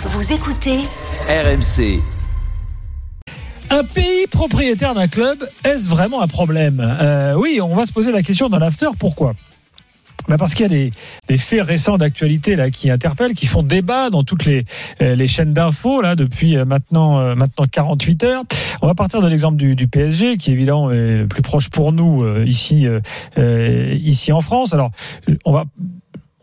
Vous écoutez RMC. Un pays propriétaire d'un club, est-ce vraiment un problème? Euh, Oui, on va se poser la question dans l'after. Pourquoi? Bah parce qu'il y a des, des faits récents d'actualité là qui interpellent, qui font débat dans toutes les, euh, les chaînes d'infos là depuis euh, maintenant euh, maintenant 48 heures. On va partir de l'exemple du, du PSG qui évidemment est le plus proche pour nous euh, ici euh, ici en France. Alors on va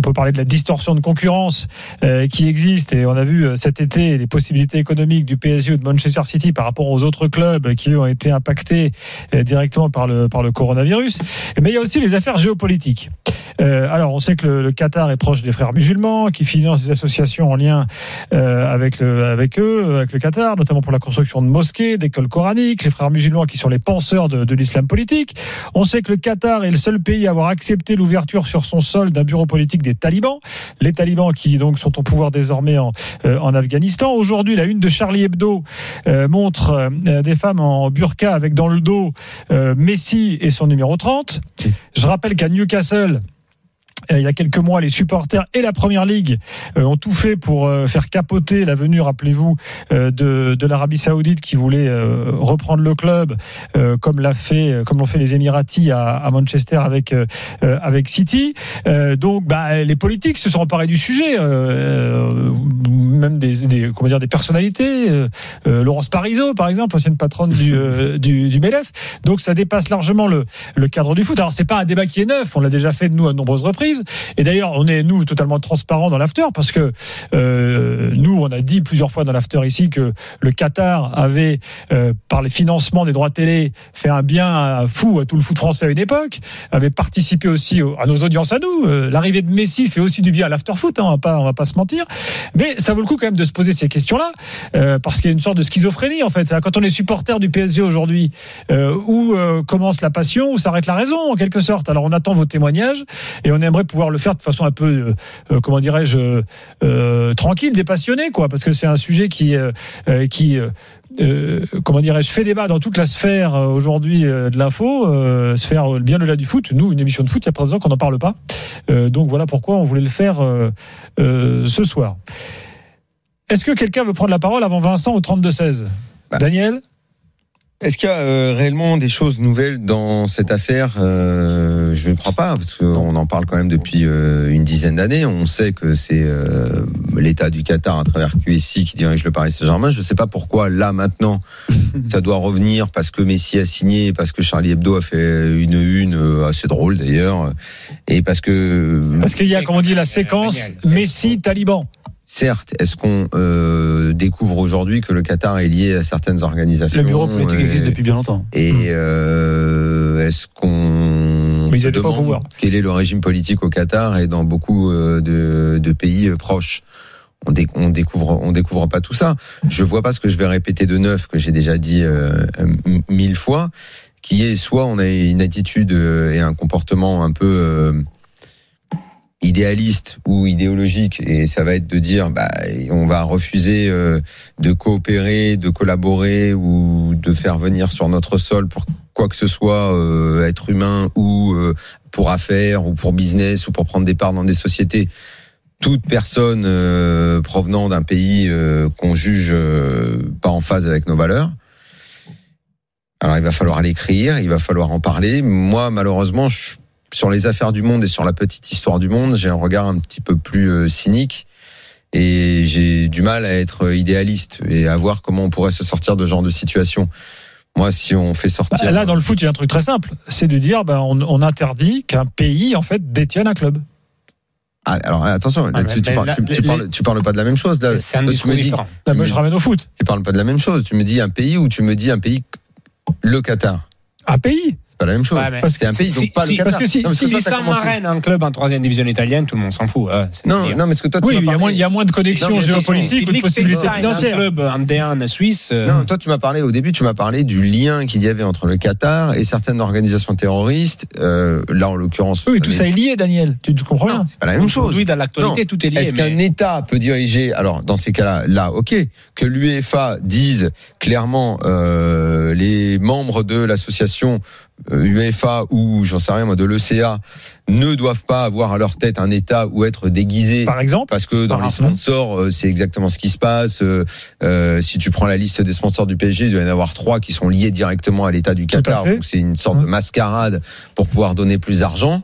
on peut parler de la distorsion de concurrence euh, qui existe et on a vu euh, cet été les possibilités économiques du PSG ou de Manchester City par rapport aux autres clubs qui ont été impactés euh, directement par le par le coronavirus. Mais il y a aussi les affaires géopolitiques. Alors, on sait que le, Qatar est proche des frères musulmans, qui financent des associations en lien avec, avec eux, avec le Qatar, notamment pour la construction de mosquées, d'écoles coraniques, les frères musulmans qui sont les penseurs de, de l'islam politique. On sait que le Qatar est le seul pays à avoir accepté l'ouverture sur son sol d'un bureau politique des talibans, les talibans qui donc sont au pouvoir désormais en, euh, en Afghanistan. Aujourd'hui, la une de Charlie Hebdo euh, montre des femmes en burqa avec dans le dos Messi et son numéro 30. Je rappelle qu'à Newcastle, il y a quelques mois, les supporters et la Première Ligue ont tout fait pour faire capoter la venue, rappelez-vous, de, l'Arabie Saoudite qui voulait reprendre le club, comme l'a fait, comme l'ont fait les Émiratis à, à Manchester avec avec City. Donc, bah, les politiques se sont emparés du sujet, même des, comment dire des personnalités, Laurence Parisot par exemple, ancienne patronne du du, du MELEF. Donc, ça dépasse largement le, le cadre du foot. Alors, c'est pas un débat qui est neuf, on l'a déjà fait de nous à nombreuses reprises. Et d'ailleurs, on est nous totalement transparents dans l'after parce que euh, nous, on a dit plusieurs fois dans l'after ici que le Qatar avait, euh, par les financements des droits télé, fait un bien fou à tout le foot français à une époque, avait participé aussi à nos audiences à nous. Euh, L'arrivée de Messi fait aussi du bien à l'after foot, hein, on va pas, on va pas se mentir. Mais ça vaut le quand même de se poser ces questions-là euh, parce qu'il y a une sorte de schizophrénie en fait. Quand on est supporter du PSG aujourd'hui, euh, où commence la passion, où s'arrête la raison en quelque sorte. Alors on attend vos témoignages et on aimerait pouvoir le faire de façon un peu, euh, comment dirais-je, euh, tranquille, dépassionnée, quoi, parce que c'est un sujet qui, euh, qui comment dirais-je, fait débat dans toute la sphère aujourd'hui de l'info, sphère bien au-delà du foot. Nous, une émission de foot, il y a présent qu'on n'en parle pas. donc voilà pourquoi on voulait le faire ce soir. Est-ce que quelqu'un veut prendre la parole avant Vincent au 32-16 bah. Daniel est-ce qu'il y a euh, réellement des choses nouvelles dans cette affaire euh, Je ne crois pas, parce qu'on en parle quand même depuis euh, une dizaine d'années. On sait que c'est euh, l'État du Qatar à travers QSI qui dirige le Paris Saint-Germain. Je ne sais pas pourquoi là maintenant ça doit revenir parce que Messi a signé, parce que Charlie Hebdo a fait une une assez drôle d'ailleurs, et parce que parce qu'il y a, comme on dit, la séquence Messi-Taliban. Certes, est-ce qu'on euh, découvre aujourd'hui que le Qatar est lié à certaines organisations Le bureau politique et... existe depuis bien longtemps. Et euh, est-ce qu'on Mais ils pas au pouvoir. quel est le régime politique au Qatar et dans beaucoup de, de pays proches? On, dé, on, découvre on découvre pas tout ça. Je vois pas ce que je vais répéter de neuf que j'ai déjà dit euh, mille fois, qui est soit on a une attitude et un comportement un peu euh, idéaliste ou idéologique et ça va être de dire bah on va refuser euh, de coopérer, de collaborer ou de faire venir sur notre sol pour quoi que ce soit euh, être humain ou euh, pour affaires ou pour business ou pour prendre des parts dans des sociétés toute personne euh, provenant d'un pays euh, qu'on juge pas en phase avec nos valeurs alors il va falloir l'écrire, il va falloir en parler. Moi malheureusement je sur les affaires du monde et sur la petite histoire du monde, j'ai un regard un petit peu plus euh, cynique et j'ai du mal à être idéaliste et à voir comment on pourrait se sortir de ce genre de situation. Moi, si on fait sortir. Bah là, dans le foot, il y a un truc très simple. C'est de dire, bah, on, on interdit qu'un pays, en fait, détienne un club. Ah, alors attention, ah, tu, tu, parles, tu, tu, parles, tu, parles, pas de la même chose. Là, moi, je ramène au foot. Tu parles pas de la même chose. Tu me dis un pays ou tu me dis un pays, le Qatar. Un pays C'est pas la même chose. Ouais, Parce c'est un pays, si- donc pas si- le Qatar. parce que si- Non, si- un club en troisième division italienne, tout le monde s'en fout. hein, Non, non, mais ce que toi, tu Oui, m'as il y, a parlé- moins, il y a moins de connexions géopolitiques ou de possibilités Un financières. club en D1 suisse. euh, Non, toi, tu m'as parlé au début, tu m'as parlé du lien qu'il y avait entre le Qatar et certaines organisations terroristes. Euh, là, en l'occurrence, Oui, tout ça est lié, Daniel. Tu tu comprends bien c'est pas la même chose. Aujourd'hui, dans l'actualité, tout est lié. Est-ce qu'un État peut diriger Alors, dans ces cas-là, là, ok, que l'UEFA dise clairement euh, les membres de l'association euh, UEFA ou j'en sais rien moi de l'ECA ne doivent pas avoir à leur tête un État ou être déguisés. Par exemple, Parce que dans les sponsors, euh, c'est exactement ce qui se passe. Euh, si tu prends la liste des sponsors du PSG, il doit y en avoir trois qui sont liés directement à l'État du Qatar. Donc c'est une sorte de Hum. mascarade pour pouvoir donner plus d'argent.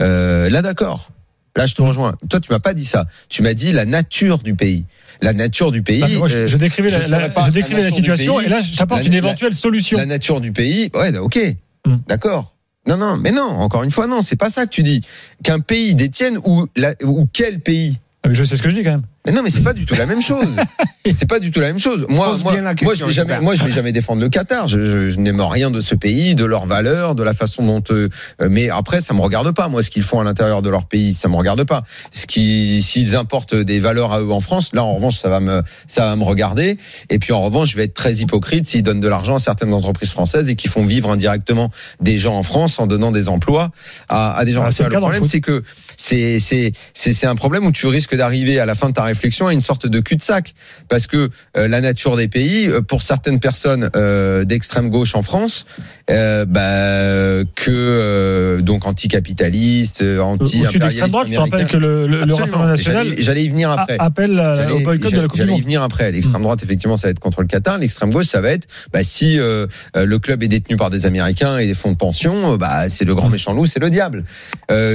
Euh, là, d'accord. Là, je te rejoins. Toi, tu m'as pas dit ça. Tu m'as dit la nature du pays. La nature du pays. Ah, mais moi, je, euh, je décrivais, je la, je décrivais situation pays. et là, j'apporte une éventuelle solution. la nature du pays. Ouais, ok. Hmm. D'accord. Non, non, mais non. Encore une fois, non. C'est pas ça que tu dis. Qu'un pays détienne ou la, ou quel pays. Ah, Je sais ce que je dis quand même. Mais non, mais c'est pas du tout la même chose. c'est pas du tout la même chose. Moi, moi, moi, je vais jamais, moi, je vais jamais défendre le Qatar. Je, je, je n'aime rien de ce pays, de leurs valeurs, de la façon dont. euh, mais après, ça me regarde pas. Moi, ce qu'ils font à l'intérieur de leur pays, ça me regarde pas. Ce qui, s'ils importent des valeurs à eux en France, là, en revanche, ça va me, ça va me regarder. Et puis, en revanche, je vais être très hypocrite s'ils donnent de l'argent à certaines entreprises françaises et qui font vivre indirectement des gens en France en donnant des emplois à, à des gens. Ah, le le problème, c'est que c'est c'est c'est c'est un problème où tu risques d'arriver à la fin de ta réflexion à une sorte de cul-de-sac. Parce que euh, la nature des pays euh, pour certaines personnes euh, d'extrême gauche en France euh, bah, que donc anticapitalistes euh, Au-dessus anti d'extrême droite, je te rappelle que le, le- le Rassemblement national j'allais y venir après. appelle au boycott de la Coupe du J'allais y venir après. L'extrême droite, effectivement, ça va être contre le Qatar. L'extrême gauche, ça va être bah, si le club est détenu par des Américains et des fonds de pension, bah, c'est le grand méchant loup, c'est le diable.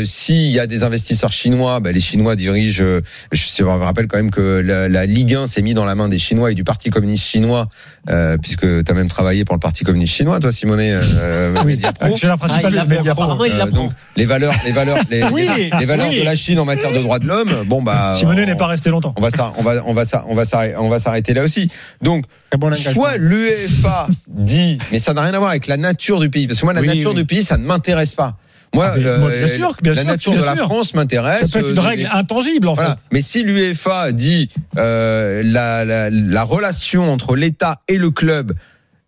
S'il y a des investisseurs chinois, bah, les Chinois dirigent. euh, je, je me rappelle quand même que la, la Ligue 1 s'est mis dans la main des Chinois et du Parti communiste chinois, euh, puisque tu as même travaillé pour le Parti communiste chinois, toi, Simonet, euh, Media Pro. Actionnaire principal Ah, il l'apprend. Mediapro. Apparemment, il Euh, donc les valeurs, les valeurs, les, Oui, les- les valeurs oui. de la Chine en matière de droits de l'homme. Bon bah, Simonet on- n'est pas resté longtemps. on va on va on va on va s'arrêter on va s'arrêter là aussi. Donc bon soit l'UEFA dit mais ça n'a rien à voir avec la nature du pays parce que moi la Oui, nature oui. du pays ça ne m'intéresse pas. Moi, Ah, mais euh, moi, bien sûr, bien la sûr, nature bien de la sûr. France m'intéresse. Ça peut être une Euh, règle intangible en voilà. fait. Mais si l'UEFA dit euh, la, la, la relation entre l'État et le club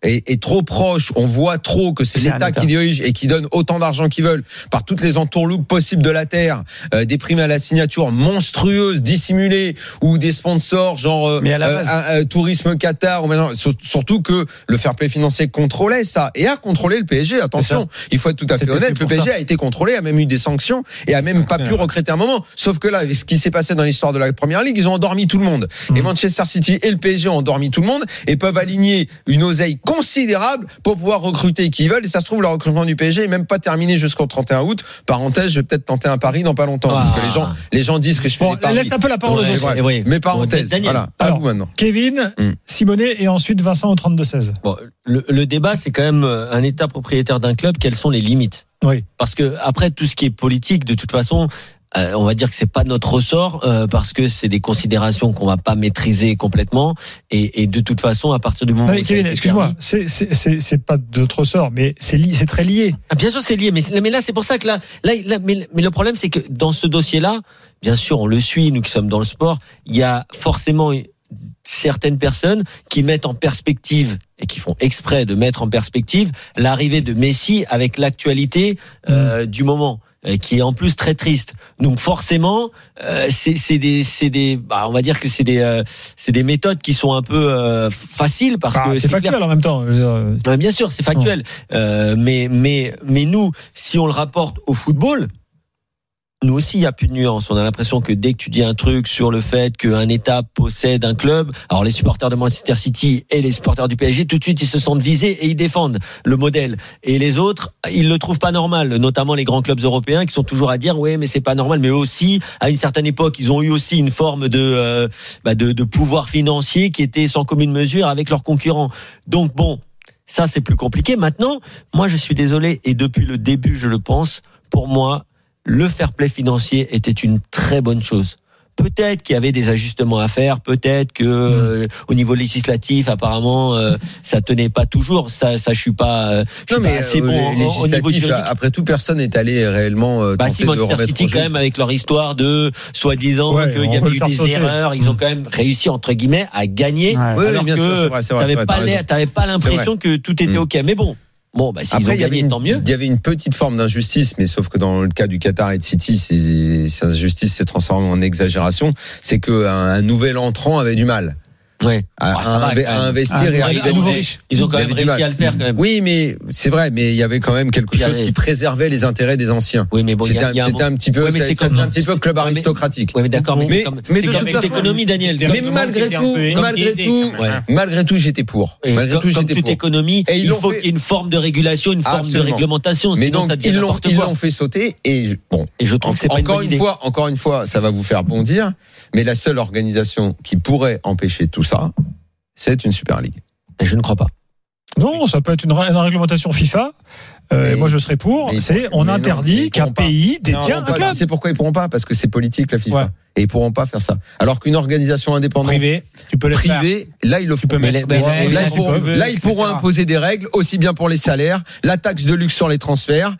est, est trop proche, on voit trop que c'est l'État État. qui dirige et qui donne autant d'argent qu'ils veulent par toutes les entourloupes possibles de la terre, euh, des primes à la signature monstrueuses, dissimulées, ou des sponsors genre euh, Mais à la euh, base- euh, tourisme Qatar, ou maintenant, sur- surtout que le fair play financier contrôlait ça et a contrôlé le PSG. Attention, il faut être tout à fait honnête. Le PSG ça. a été contrôlé, a même eu des sanctions et a même pas pu recruter un moment. Sauf que là, avec ce qui s'est passé dans l'histoire de la première ligue, ils ont endormi tout le monde. Et Manchester City et le PSG ont endormi tout le monde et peuvent aligner une oseille considérable pour pouvoir recruter qui veulent. Et ça se trouve, le recrutement du PSG est même pas terminé jusqu'au 31 août. Parenthèse, je vais peut-être tenter un pari dans pas longtemps. Ah. Parce que les gens, les gens disent que je fais Bon, des paris. laisse un peu la parole aux Ouais, autres. vrai. et ouais. Mais parenthèse, Daniel, voilà. À alors, vous maintenant. Kevin, Hmm. Simonet et ensuite Vincent au 32-16. Bon, le, le débat, c'est quand même euh, un État propriétaire d'un club. Quelles sont les limites? Oui. Parce que après tout ce qui est politique, de toute façon, euh, on va dire que c'est pas notre ressort euh, parce que c'est des considérations qu'on va pas maîtriser complètement. Et, et de toute façon, à partir du moment Non, mais où ça a Kevin, été excuse-moi, c'est- c'est pas de notre sort, mais c'est li- c'est très lié. Ah, bien sûr, c'est lié, mais, mais là, c'est pour ça que là, là, là- mais, mais le problème, c'est que dans ce dossier-là, bien sûr, on le suit, nous qui sommes dans le sport, il y a forcément certaines personnes qui mettent en perspective et qui font exprès de mettre en perspective l'arrivée de Messi avec l'actualité euh, du moment qui est en plus très triste. Donc forcément, euh, c'est des c'est des bah, on va dire que c'est des euh, c'est des méthodes qui sont un peu euh, faciles parce Ah, que c'est clair. factuel en même temps. euh, Ouais, bien sûr, c'est factuel. Euh, mais, mais, mais nous, si on le rapporte au football, nous aussi, il n'y a plus de nuance. On a l'impression que dès que tu dis un truc sur le fait qu'un État possède un club, alors les supporters de Manchester City et les supporters du PSG, tout de suite, ils se sentent visés et ils défendent le modèle. Et les autres, ils le trouvent pas normal, notamment les grands clubs européens qui sont toujours à dire, ouais, mais c'est pas normal. Mais aussi, à une certaine époque, ils ont eu aussi une forme euh, bah, de, de pouvoir financier qui était sans commune mesure avec leurs concurrents. Donc bon, ça, c'est plus compliqué. Maintenant, moi, je suis désolé, et depuis le début, je le pense, pour moi, le fair play financier était une très bonne chose. peut-être qu'il y avait des ajustements à faire, peut-être que euh, au niveau législatif, apparemment, euh, ça tenait pas toujours. Ça, ça, je suis pas, euh, je suis pas assez euh, bon au- au niveau juridique. après tout, personne n'est allé réellement euh, Bah tenter si Manchester City quand même avec leur histoire de soi-disant Ouais, qu'il on y avait eu des sauter. erreurs, ils ont quand même réussi entre guillemets à gagner Ouais. Oui, oui, alors bien sûr, que c'est vrai, c'est vrai, c'est t'avais pas pas l'impression que tout était Mm. ok. Mais bon, bon bah s'ils ont Après, il y avait gagné, une- tant mieux. Il y avait une petite forme d'injustice, mais sauf que dans le cas du Qatar et de City, cette injustice s'est transformée en exagération. C'est qu'un un nouvel entrant avait du mal Ouais. à, Ah, ça à va, quand à investir et Ah, à un arriver riche. Ils ont quand même réussi mal. à le faire quand même. Oui, mais c'est vrai, mais il y avait quand même quelque chose qui préservait les intérêts des anciens. Oui, mais bon, il y C'était a, un, un un petit peu, Ouais, c'est comme- un petit peu club aristocratique. Ouais, mais d'accord, mais, Mais- c'est comme, mais de toute toute façon- économie, Daniel. Mais malgré tout, malgré tout, malgré tout, j'étais pour. Et Malgré tout, j'étais toute pour. économie, Et ils il faut qu'il y ait une forme de régulation, une forme de réglementation, Mais sinon donc ça devient ils l'ont fait sauter et je- bon. Et je trouve que c'est pas encore une fois, encore une fois, ça va vous faire bondir. Mais la seule organisation qui pourrait empêcher tout ça, c'est une Super League. Et Je ne crois pas. Non, ça peut être une, ré- une réglementation FIFA. Euh, Mais- et moi, je serais pour. C'est on interdit qu'un pays détient un club. Sais pourquoi ils pourront pas Parce que c'est politique la FIFA. Ouais. Et ils pourront pas faire ça. Alors qu'une organisation indépendante Privé, tu peux le faire. privée, là ils le font. peux Mais mettre les- des mais règles, Là, tu ils pourront, peux- là, ils pourront imposer des règles aussi bien pour les salaires, la taxe de luxe sur les transferts.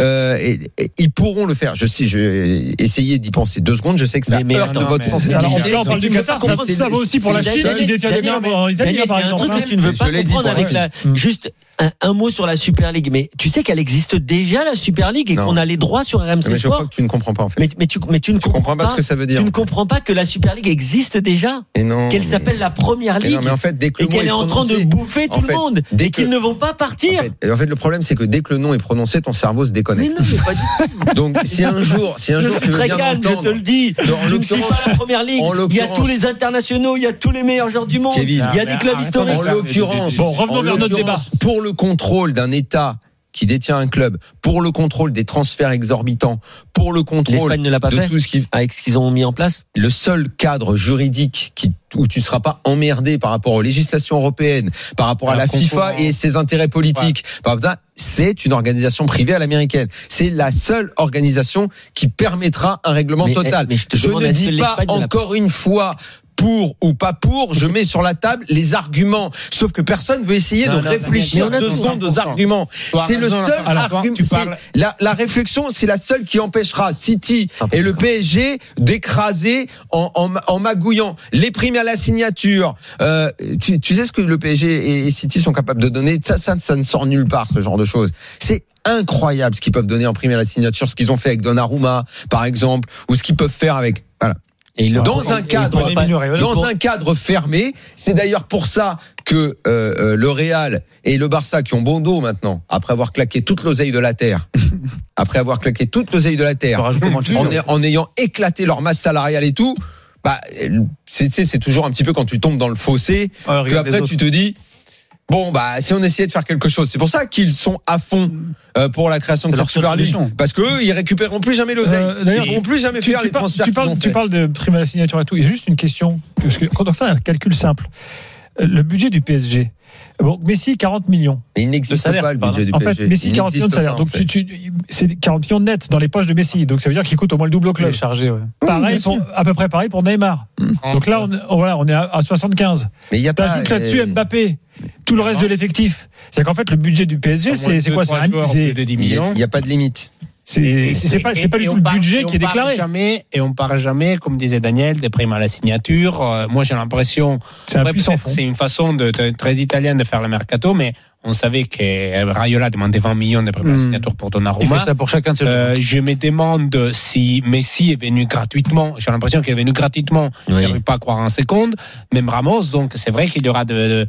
Euh, et, et ils pourront le faire. Je sais, je vais essayer d'y penser deux secondes. Je sais que ça Mais- mais heurte attends, votre mais- sensibilité. Alors, on parle du Qatar, ça, ça va aussi pour la Chine qui détient des biens en Italie, par un truc que tu ne veux pas comprendre avec la, Mm. juste un, un mot sur la Super League. Mais tu sais qu'elle existe déjà la Super League et Non. qu'on a les droits sur RMC Mais je crois Sport. que tu ne comprends pas en fait. Mais, mais tu, mais tu ne tu comprends pas ce que ça veut dire. Tu ne comprends pas que la Super League existe déjà, Et non. qu'elle mais- s'appelle la Première mais Ligue non, mais en fait, dès que et qu'elle est en train de bouffer en tout fait, le monde dès et qu'ils que- ne vont pas partir. En fait, en fait, le problème, c'est que dès que le nom est prononcé, ton cerveau se mais déconnecte. non, mais pas du tout. Donc, si un jour, si un Je jour tu suis veux très bien calme, je te le dis. Je ne suis pas la Première Ligue. Il y a tous les internationaux, il y a tous les meilleurs joueurs du monde. Kevin. il y a des clubs Arrête historiques. en l'occurrence, Bon, revenons en vers notre l'occurrence, Pour le contrôle d'un État qui détient un club, pour le contrôle des transferts exorbitants, pour le contrôle L'Espagne ne l'a pas de fait tout ce qui, avec ce qu'ils ont mis en place. le seul cadre juridique qui, où tu ne seras pas emmerdé par rapport aux législations européennes, par rapport à La la FIFA et ses intérêts politiques, c'est une organisation privée à l'américaine. C'est la seule organisation qui permettra un règlement Mais- total. mais je te je ne dis pas encore une fois pour ou pas pour, je mets sur la table les arguments. Sauf que personne veut essayer Non, de non, réfléchir deux secondes aux 100%. arguments. C'est le seul argument. La, la réflexion, c'est la seule qui empêchera City et le PSG d'écraser en, en, en magouillant les primes à la signature. Euh, tu, tu sais ce que le PSG et, et City sont capables de donner? Ça, ça, ça ne sort nulle part ce genre de choses. C'est incroyable ce qu'ils peuvent donner en prime à la signature, ce qu'ils ont fait avec Donnarumma, par exemple, ou ce qu'ils peuvent faire avec. Voilà. Et le Dans un cadre, dans un cadre fermé. C'est d'ailleurs pour ça que euh, euh, le Real et le Barça qui ont bon dos maintenant, après avoir claqué toute l'oseille de la terre, après avoir claqué toute l'oseille de la terre, en, ay- en ayant éclaté leur masse salariale et tout, bah, c'est c'est- c'est toujours un petit peu quand tu tombes dans le fossé, que après tu te dis. Bon bah si on essayait de faire quelque chose, c'est pour ça qu'ils sont à fond euh, pour la création de cette Super League, solution. parce que eux ils récupéreront plus jamais l'oseille, Euh, d'ailleurs, ils pourront plus jamais Tu, faire tu les par- transferts tu parles, ont tu fait. parles de prime à la signature et tout. Il y a juste une question. Parce que quand on fait un calcul simple, le budget du PSG, bon, Messi 40 millions. Mais il n'existe salaire, pas le pardon. budget du En fait, PSG. Messi Il 40 millions de salaire. Donc fait. tu, tu- c'est 40 millions net dans les poches de Messi. Donc ça veut dire qu'il coûte au moins le double au club. chargé, ouais. Pareil à peu près pareil pour Neymar. Donc là, on, on- voilà, on est à, à 75. Mais il y a pas. T'ajoutes là-dessus euh, Mbappé, tout le reste de l'effectif. C'est qu'en fait, le budget du PSG, c'est quoi? C'est un- c'est- de 10 Il y a- millions. il y a pas de limite. C'est- c'est pas, c'est pas du tout le budget et qui est on parle déclaré. Jamais, et on parle jamais, comme disait Daniel, des primes à la signature. Euh, moi, j'ai l'impression. C'est un une façon de, de- très italienne de faire le mercato, mais on savait que Rayola demandait 20 millions de primes à la Hmm. signature pour Il Donnarumma. fait ça pour chacun de ses Euh, je me demande si Messi est venu gratuitement. J'ai l'impression qu'il est venu gratuitement. Oui. Je n'arrive pas à croire en seconde. Même Ramos, donc c'est vrai qu'il y aura de. de-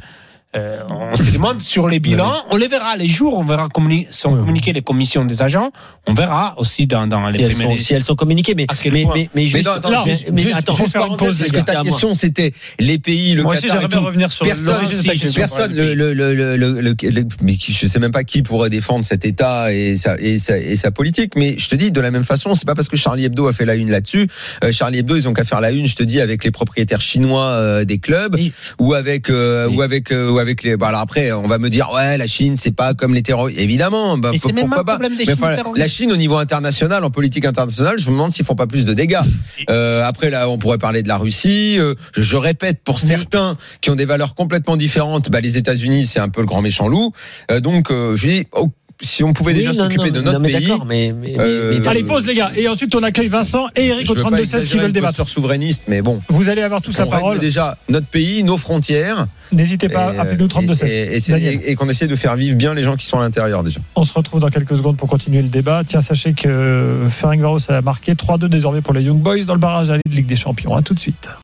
euh, on se demande sur les bilans, on les verra les jours, on verra communi- sont Oui. communiquées les commissions des agents, on verra aussi dans, dans les Si elles, sont, si elles sont communiquées, mais, mais, mais, mais Mais juste, non, attends, non, juste, mais juste- attends, juste parenthèse, pause, parce que ta question c'était les pays, le Moi aussi, et tout. revenir sur Personne, si, question. personne, le, le, le, le, le, le- le- mais je sais même pas qui pourrait défendre cet État et sa, et sa, et sa politique, mais je te dis de la même façon, c'est pas parce que Charlie Hebdo a fait la une là-dessus. Euh, Charlie Hebdo, ils ont qu'à faire la une, je te dis, avec les propriétaires chinois euh, des clubs Oui. ou avec euh, Oui. ou avec euh, ou avec les. Bah alors après, on va me dire ouais, la Chine, c'est pas comme les terroristes. Évidemment, bah, c'est même pas problème des Mais enfin, la Chine au niveau international, en politique internationale, je me demande s'ils font pas plus de dégâts. Euh, après là, on pourrait parler de la Russie. Euh, je, je répète pour certains qui ont des valeurs complètement différentes, bah, les États-Unis, c'est un peu le grand méchant loup. Euh, donc euh, je dis, oh, si on pouvait Oui, déjà s'occuper de notre non, mais pays. d'accord, mais, mais, mais- Euh, mais- Allez, pause les gars. Et ensuite, on accueille Vincent et Eric au veux pas 32 16 qui veulent débattre. souverainiste, mais bon. Vous allez avoir tous la parole. déjà notre pays, nos frontières. N'hésitez pas, appelez-nous 32 et- 16. et- et qu'on essaie de faire vivre bien les gens qui sont à l'intérieur déjà. On se retrouve dans quelques secondes pour continuer le débat. Tiens, sachez que Ferencvaros a marqué 3-2 désormais pour les Young Boys dans le barrage à la Ligue des Champions. À tout de suite.